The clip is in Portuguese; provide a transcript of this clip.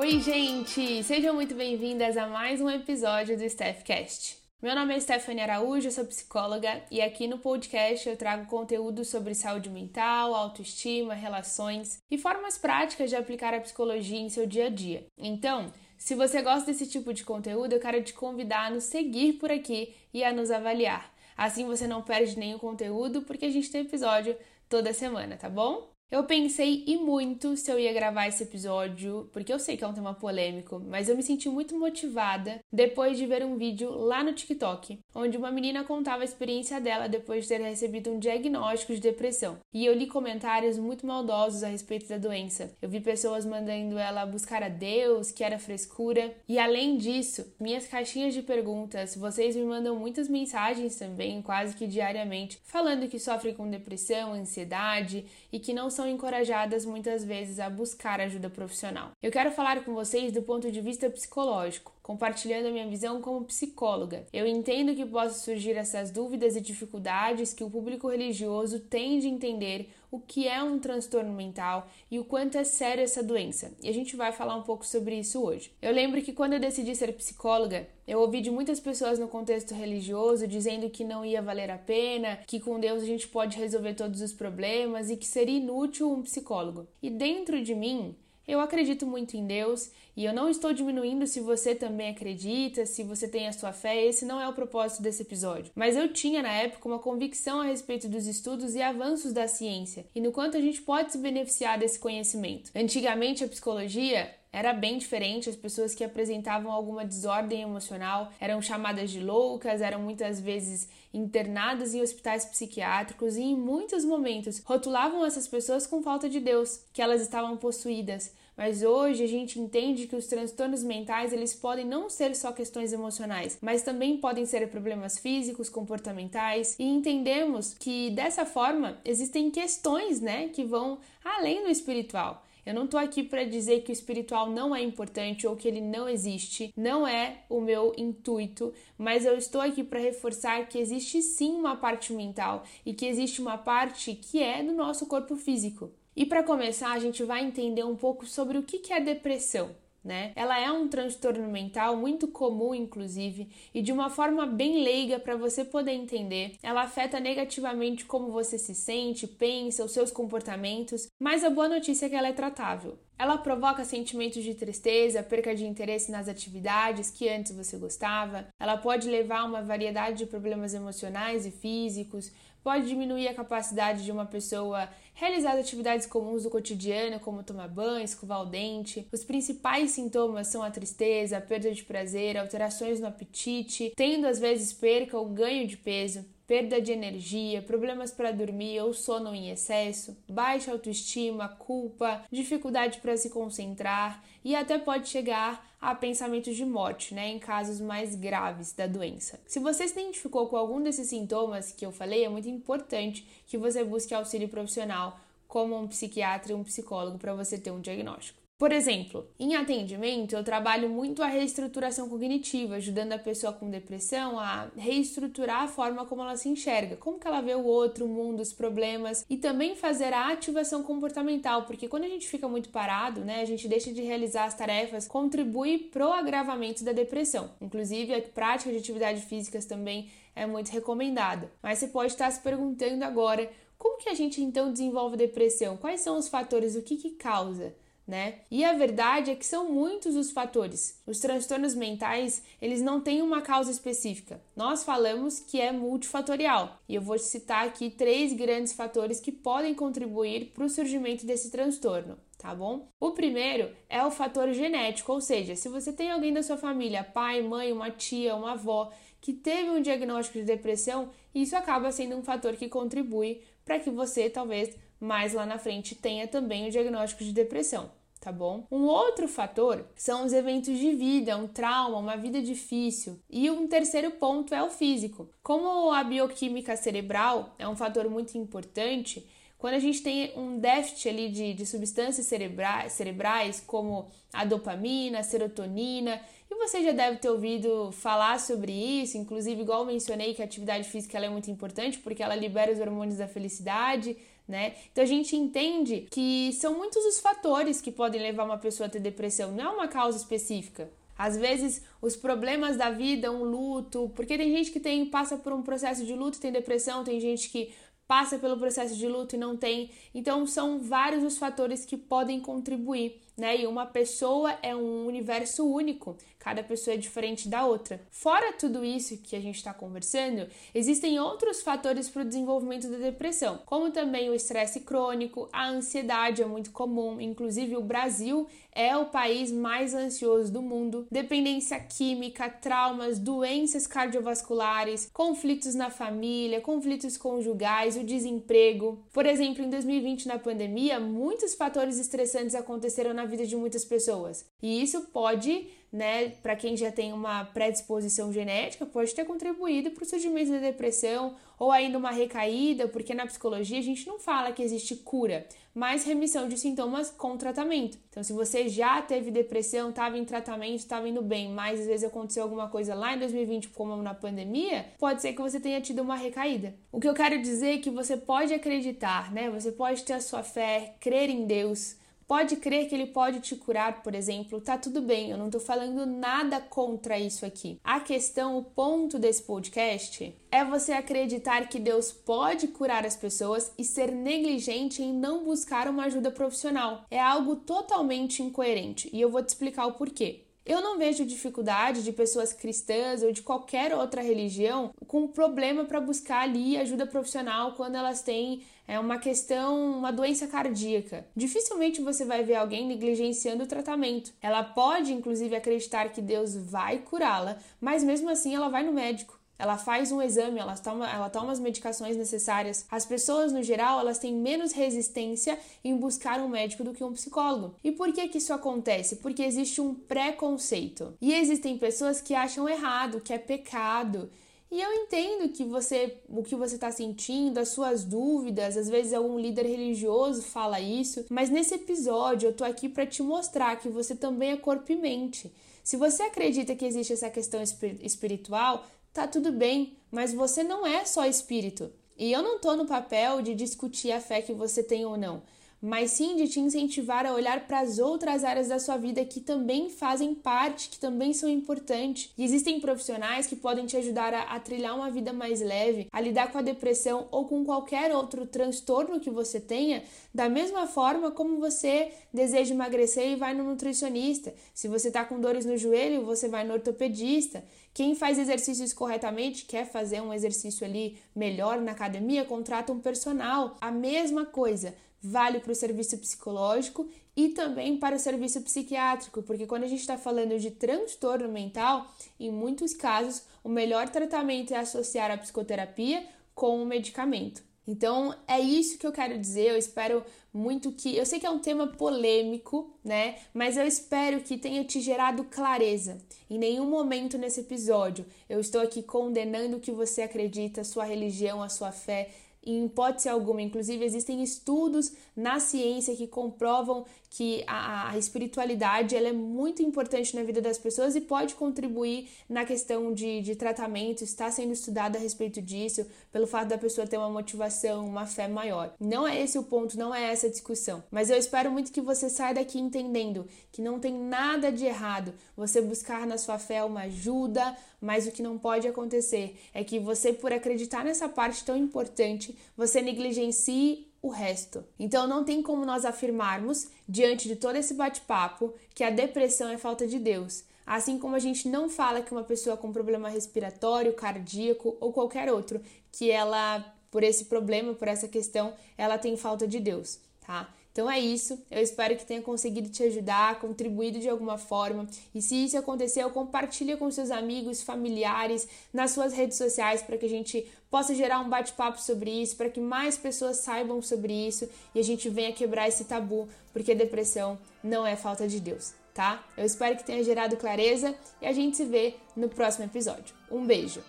Oi, gente! Sejam muito bem-vindas a mais um episódio do Staffcast. Meu nome é Stephanie Araújo, sou psicóloga e aqui no podcast eu trago conteúdo sobre saúde mental, autoestima, relações e formas práticas de aplicar a psicologia em seu dia a dia. Então, se você gosta desse tipo de conteúdo, eu quero te convidar a nos seguir por aqui e a nos avaliar. Assim você não perde nenhum conteúdo, porque a gente tem episódio toda semana, tá bom? Eu pensei e muito se eu ia gravar esse episódio, porque eu sei que é um tema polêmico, mas eu me senti muito motivada depois de ver um vídeo lá no TikTok, onde uma menina contava a experiência dela depois de ter recebido um diagnóstico de depressão. E eu li comentários muito maldosos a respeito da doença. Eu vi pessoas mandando ela buscar a Deus, que era frescura. E além disso, minhas caixinhas de perguntas, vocês me mandam muitas mensagens também, quase que diariamente, falando que sofrem com depressão, ansiedade e que não são são encorajadas muitas vezes a buscar ajuda profissional. Eu quero falar com vocês do ponto de vista psicológico, compartilhando a minha visão como psicóloga. Eu entendo que possam surgir essas dúvidas e dificuldades que o público religioso tem de entender o que é um transtorno mental e o quanto é sério essa doença. E a gente vai falar um pouco sobre isso hoje. Eu lembro que quando eu decidi ser psicóloga, eu ouvi de muitas pessoas no contexto religioso dizendo que não ia valer a pena, que com Deus a gente pode resolver todos os problemas e que seria inútil um psicólogo. E dentro de mim, eu acredito muito em Deus e eu não estou diminuindo se você também acredita, se você tem a sua fé, esse não é o propósito desse episódio. Mas eu tinha na época uma convicção a respeito dos estudos e avanços da ciência e no quanto a gente pode se beneficiar desse conhecimento. Antigamente a psicologia era bem diferente. As pessoas que apresentavam alguma desordem emocional eram chamadas de loucas, eram muitas vezes internadas em hospitais psiquiátricos e, em muitos momentos, rotulavam essas pessoas com falta de Deus, que elas estavam possuídas. Mas hoje a gente entende que os transtornos mentais eles podem não ser só questões emocionais, mas também podem ser problemas físicos, comportamentais e entendemos que dessa forma existem questões, né, que vão além do espiritual. Eu não tô aqui para dizer que o espiritual não é importante ou que ele não existe, não é o meu intuito, mas eu estou aqui para reforçar que existe sim uma parte mental e que existe uma parte que é do nosso corpo físico. E para começar, a gente vai entender um pouco sobre o que é depressão né? Ela é um transtorno mental muito comum, inclusive, e de uma forma bem leiga para você poder entender. Ela afeta negativamente como você se sente, pensa, os seus comportamentos, mas a boa notícia é que ela é tratável. Ela provoca sentimentos de tristeza, perca de interesse nas atividades que antes você gostava. Ela pode levar a uma variedade de problemas emocionais e físicos, pode diminuir a capacidade de uma pessoa realizar atividades comuns do cotidiano, como tomar banho, escovar o dente. Os principais sintomas são a tristeza, a perda de prazer, alterações no apetite, tendo às vezes perca ou ganho de peso perda de energia, problemas para dormir ou sono em excesso, baixa autoestima, culpa, dificuldade para se concentrar e até pode chegar a pensamentos de morte, né, em casos mais graves da doença. Se você se identificou com algum desses sintomas que eu falei, é muito importante que você busque auxílio profissional, como um psiquiatra e um psicólogo, para você ter um diagnóstico. Por exemplo, em atendimento, eu trabalho muito a reestruturação cognitiva, ajudando a pessoa com depressão a reestruturar a forma como ela se enxerga, como que ela vê o outro, o mundo, os problemas e também fazer a ativação comportamental, porque quando a gente fica muito parado, né, a gente deixa de realizar as tarefas, contribui pro agravamento da depressão. Inclusive, a prática de atividades físicas também é muito recomendada. Mas você pode estar se perguntando agora, como que a gente então desenvolve depressão? Quais são os fatores? O que que causa? Né? E a verdade é que são muitos os fatores. Os transtornos mentais, eles não têm uma causa específica. Nós falamos que é multifatorial. E eu vou citar aqui três grandes fatores que podem contribuir para o surgimento desse transtorno tá bom? O primeiro é o fator genético, ou seja, se você tem alguém da sua família, pai, mãe, uma tia, uma avó, que teve um diagnóstico de depressão, isso acaba sendo um fator que contribui para que você talvez mais lá na frente tenha também o diagnóstico de depressão tá bom? Um outro fator são os eventos de vida, um trauma, uma vida difícil. E um terceiro ponto é o físico. Como a bioquímica cerebral é um fator muito importante, Quando a gente tem um déficit ali de, de substâncias cerebrais, cerebrais, como a dopamina, a serotonina, e você já deve ter ouvido falar sobre isso, inclusive, igual mencionei, que a atividade física é muito importante porque ela libera os hormônios da felicidade, né? Então a gente entende que são muitos os fatores que podem levar uma pessoa a ter depressão, não é uma causa específica. Às vezes, os problemas da vida, um luto, porque tem gente que tem passa por um processo de luto, tem depressão, tem gente que passa pelo processo de luto e não tem. Então, são vários os fatores que podem contribuir né? E uma pessoa é um universo único, cada pessoa é diferente da outra. Fora tudo isso que a gente está conversando, existem outros fatores para o desenvolvimento da depressão, como também o estresse crônico, a ansiedade é muito comum, inclusive o Brasil é o país mais ansioso do mundo, dependência química, traumas, doenças cardiovasculares, conflitos na família, conflitos conjugais, o desemprego. Por exemplo, em 2020, na pandemia, muitos fatores estressantes aconteceram na vida de muitas pessoas. E isso pode, né, para quem já tem uma predisposição genética, pode ter contribuído para o surgimento da depressão ou ainda uma recaída, porque na psicologia a gente não fala que existe cura, mas remissão de sintomas com tratamento. Então, se você já teve depressão, estava em tratamento, estava indo bem, mas às vezes aconteceu alguma coisa lá em 2020, como na pandemia, pode ser que você tenha tido uma recaída. O que eu quero dizer é que você pode acreditar, né? Você pode ter a sua fé, crer em Deus, Pode crer que ele pode te curar, por exemplo, tá tudo bem, eu não tô falando nada contra isso aqui. A questão, o ponto desse podcast é você acreditar que Deus pode curar as pessoas e ser negligente em não buscar uma ajuda profissional. É algo totalmente incoerente e eu vou te explicar o porquê. Eu não vejo dificuldade de pessoas cristãs ou de qualquer outra religião com problema para buscar ali ajuda profissional quando elas têm é, uma questão, uma doença cardíaca. Dificilmente você vai ver alguém negligenciando o tratamento. Ela pode, inclusive, acreditar que Deus vai curá-la, mas mesmo assim ela vai no médico ela faz um exame, ela toma, ela toma as medicações necessárias. As pessoas, no geral, elas têm menos resistência em buscar um médico do que um psicólogo. E por que que isso acontece? Porque existe um preconceito. E existem pessoas que acham errado, que é pecado. E eu entendo que você, o que você está sentindo, as suas dúvidas, às vezes algum líder religioso fala isso, mas nesse episódio eu tô aqui para te mostrar que você também é corpo e mente. Se você acredita que existe essa questão espiritual, tá tudo bem, mas você não é só espírito. E eu não tô no papel de discutir a fé que você tem ou não mas sim de te incentivar a olhar para as outras áreas da sua vida que também fazem parte, que também são importantes. E existem profissionais que podem te ajudar a, a, trilhar uma vida mais leve, a lidar com a depressão ou com qualquer outro transtorno que você tenha, da mesma forma como você deseja emagrecer e vai no nutricionista. Se você está com dores no joelho, você vai no ortopedista. Quem faz exercícios corretamente, quer fazer um exercício ali melhor na academia, contrata um personal. A mesma coisa vale para o serviço psicológico e também para o serviço psiquiátrico, porque quando a gente está falando de transtorno mental, em muitos casos, o melhor tratamento é associar a psicoterapia com o medicamento. Então é isso que eu quero dizer. Eu espero muito que. Eu sei que é um tema polêmico, né? Mas eu espero que tenha te gerado clareza. Em nenhum momento nesse episódio eu estou aqui condenando o que você acredita, sua religião, a sua fé em hipótese alguma. Inclusive, existem estudos na ciência que comprovam que a, a, espiritualidade ela é muito importante na vida das pessoas e pode contribuir na questão de, de tratamento. Está sendo estudado a respeito disso, pelo fato da pessoa ter uma motivação, uma fé maior. Não é esse o ponto, não é essa a discussão. Mas eu espero muito que você saia daqui entendendo que não tem nada de errado você buscar na sua fé uma ajuda, mas o que não pode acontecer é que você, por acreditar nessa parte tão importante, você negligencie o resto. Então não tem como nós afirmarmos, diante de todo esse bate-papo, que a depressão é falta de Deus. Assim como a gente não fala que uma pessoa com problema respiratório, cardíaco ou qualquer outro, que ela, por esse problema, por essa questão, ela tem falta de Deus, tá? Então é isso. Eu espero que tenha conseguido te ajudar, contribuído de alguma forma. E se isso aconteceu, compartilha com seus amigos, familiares, nas suas redes sociais para que a gente possa gerar um bate-papo sobre isso, para que mais pessoas saibam sobre isso e a gente venha quebrar esse tabu, porque depressão não é falta de Deus, tá? Eu espero que tenha gerado clareza e a gente se vê no próximo episódio. Um beijo.